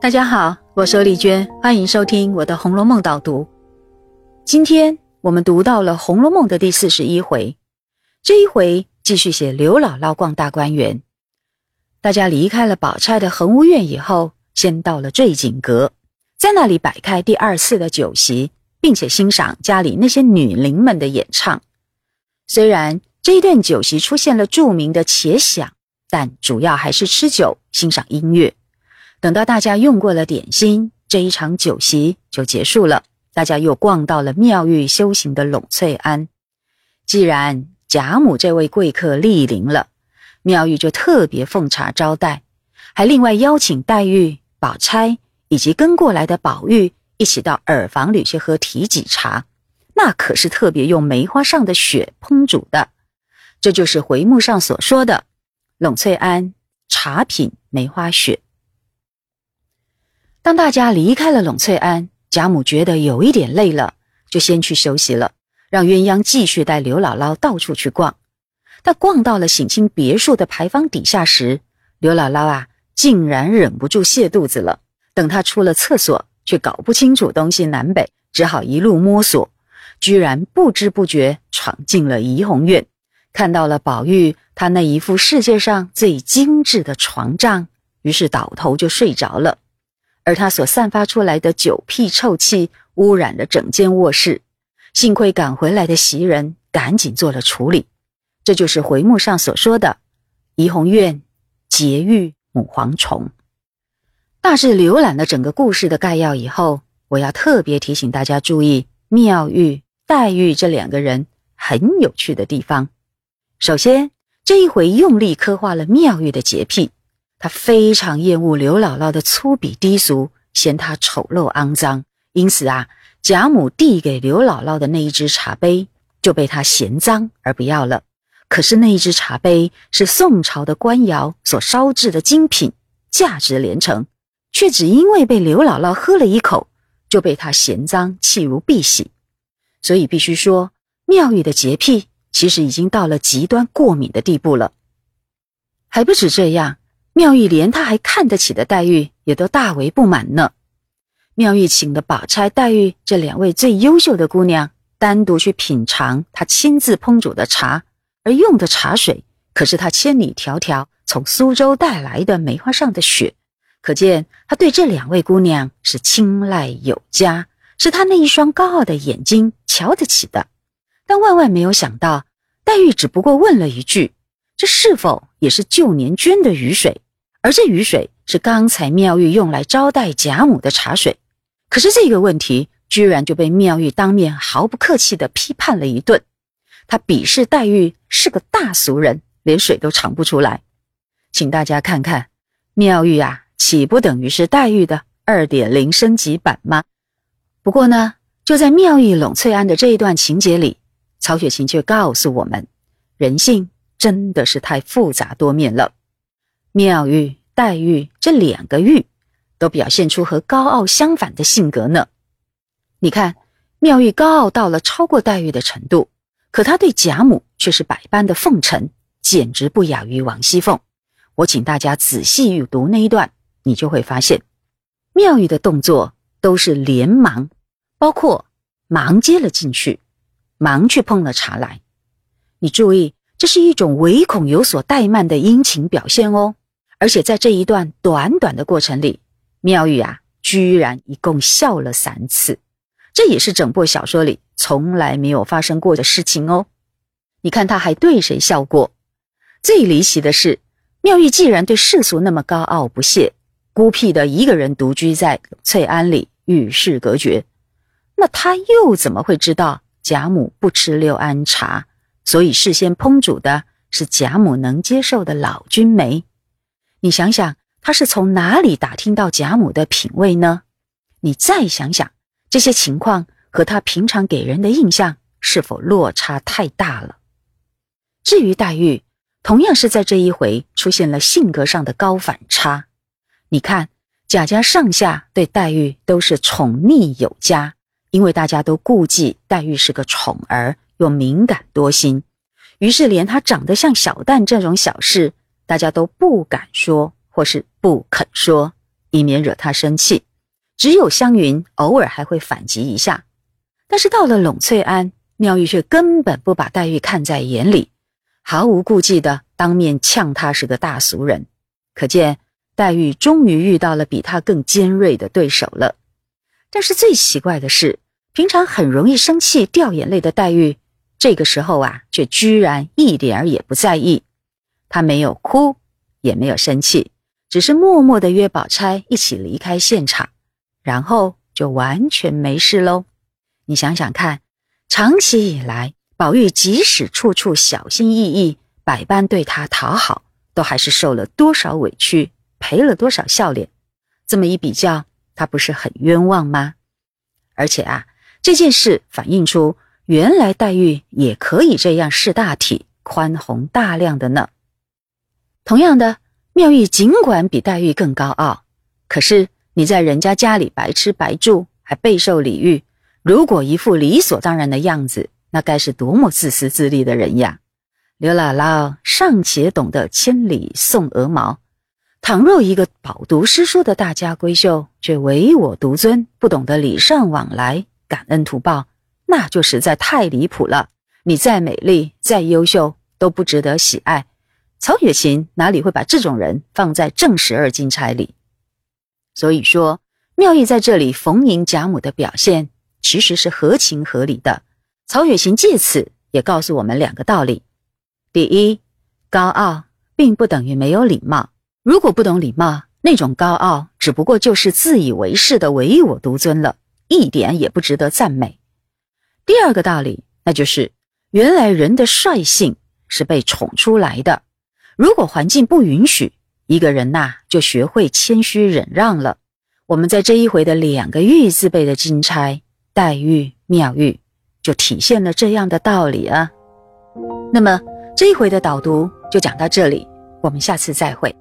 大家好，我是丽娟，欢迎收听我的《红楼梦》导读。今天我们读到了《红楼梦》的第四十一回，这一回继续写刘姥姥逛大观园。大家离开了宝钗的恒芜苑以后，先到了醉景阁，在那里摆开第二次的酒席，并且欣赏家里那些女伶们的演唱。虽然这一段酒席出现了著名的且响，但主要还是吃酒、欣赏音乐。等到大家用过了点心，这一场酒席就结束了。大家又逛到了妙玉修行的栊翠庵。既然贾母这位贵客莅临了，妙玉就特别奉茶招待，还另外邀请黛玉、宝钗以及跟过来的宝玉一起到耳房里去喝提己茶。那可是特别用梅花上的雪烹煮的，这就是回目上所说的栊翠庵茶品梅花雪。当大家离开了栊翠庵，贾母觉得有一点累了，就先去休息了，让鸳鸯继续带刘姥姥到处去逛。但逛到了省亲别墅的牌坊底下时，刘姥姥啊，竟然忍不住泻肚子了。等她出了厕所，却搞不清楚东西南北，只好一路摸索，居然不知不觉闯进了怡红院，看到了宝玉他那一副世界上最精致的床帐，于是倒头就睡着了。而他所散发出来的酒屁臭气污染了整间卧室，幸亏赶回来的袭人赶紧做了处理。这就是回目上所说的“怡红院劫狱母蝗虫”。大致浏览了整个故事的概要以后，我要特别提醒大家注意妙玉、黛玉这两个人很有趣的地方。首先，这一回用力刻画了妙玉的洁癖。他非常厌恶刘姥姥的粗鄙低俗，嫌她丑陋肮脏，因此啊，贾母递给刘姥姥的那一只茶杯就被他嫌脏而不要了。可是那一只茶杯是宋朝的官窑所烧制的精品，价值连城，却只因为被刘姥姥喝了一口，就被他嫌脏弃如敝屣。所以必须说，妙玉的洁癖其实已经到了极端过敏的地步了。还不止这样。妙玉连他还看得起的黛玉也都大为不满呢。妙玉请的宝钗、黛玉这两位最优秀的姑娘单独去品尝她亲自烹煮的茶，而用的茶水可是她千里迢迢从苏州带来的梅花上的雪，可见他对这两位姑娘是青睐有加，是他那一双高傲的眼睛瞧得起的。但万万没有想到，黛玉只不过问了一句。这是否也是旧年捐的雨水？而这雨水是刚才妙玉用来招待贾母的茶水。可是这个问题居然就被妙玉当面毫不客气地批判了一顿。他鄙视黛玉是个大俗人，连水都尝不出来。请大家看看，妙玉啊，岂不等于是黛玉的二点零升级版吗？不过呢，就在妙玉栊翠庵的这一段情节里，曹雪芹却告诉我们，人性。真的是太复杂多面了。妙玉、黛玉这两个玉，都表现出和高傲相反的性格呢。你看，妙玉高傲到了超过黛玉的程度，可她对贾母却是百般的奉承，简直不亚于王熙凤。我请大家仔细阅读那一段，你就会发现，妙玉的动作都是连忙，包括忙接了进去，忙去碰了茶来。你注意。这是一种唯恐有所怠慢的殷勤表现哦，而且在这一段短短的过程里，妙玉啊，居然一共笑了三次，这也是整部小说里从来没有发生过的事情哦。你看他还对谁笑过？最离奇的是，妙玉既然对世俗那么高傲不屑，孤僻的一个人独居在翠庵里与世隔绝，那他又怎么会知道贾母不吃六安茶？所以事先烹煮的是贾母能接受的老君梅，你想想，他是从哪里打听到贾母的品味呢？你再想想，这些情况和他平常给人的印象是否落差太大了？至于黛玉，同样是在这一回出现了性格上的高反差。你看，贾家上下对黛玉都是宠溺有加，因为大家都顾忌黛玉是个宠儿。又敏感多心，于是连他长得像小蛋这种小事，大家都不敢说或是不肯说，以免惹他生气。只有湘云偶尔还会反击一下，但是到了冷翠庵，妙玉却根本不把黛玉看在眼里，毫无顾忌的当面呛他是个大俗人。可见黛玉终于遇到了比他更尖锐的对手了。但是最奇怪的是，平常很容易生气、掉眼泪的黛玉，这个时候啊，却居然一点儿也不在意。她没有哭，也没有生气，只是默默的约宝钗一起离开现场，然后就完全没事喽。你想想看，长期以来，宝玉即使处处小心翼翼，百般对她讨好，都还是受了多少委屈，赔了多少笑脸。这么一比较。他不是很冤枉吗？而且啊，这件事反映出原来黛玉也可以这样识大体、宽宏大量的呢。同样的，妙玉尽管比黛玉更高傲，可是你在人家家里白吃白住，还备受礼遇，如果一副理所当然的样子，那该是多么自私自利的人呀！刘姥姥尚且懂得千里送鹅毛。倘若一个饱读诗书的大家闺秀却唯我独尊，不懂得礼尚往来、感恩图报，那就实在太离谱了。你再美丽、再优秀，都不值得喜爱。曹雪芹哪里会把这种人放在正十二金钗里？所以说，妙玉在这里逢迎贾母的表现，其实是合情合理的。曹雪芹借此也告诉我们两个道理：第一，高傲并不等于没有礼貌。如果不懂礼貌，那种高傲只不过就是自以为是的唯我独尊了，一点也不值得赞美。第二个道理，那就是原来人的率性是被宠出来的。如果环境不允许，一个人呐就学会谦虚忍让了。我们在这一回的两个玉字辈的金钗黛玉、妙玉，就体现了这样的道理啊。那么这一回的导读就讲到这里，我们下次再会。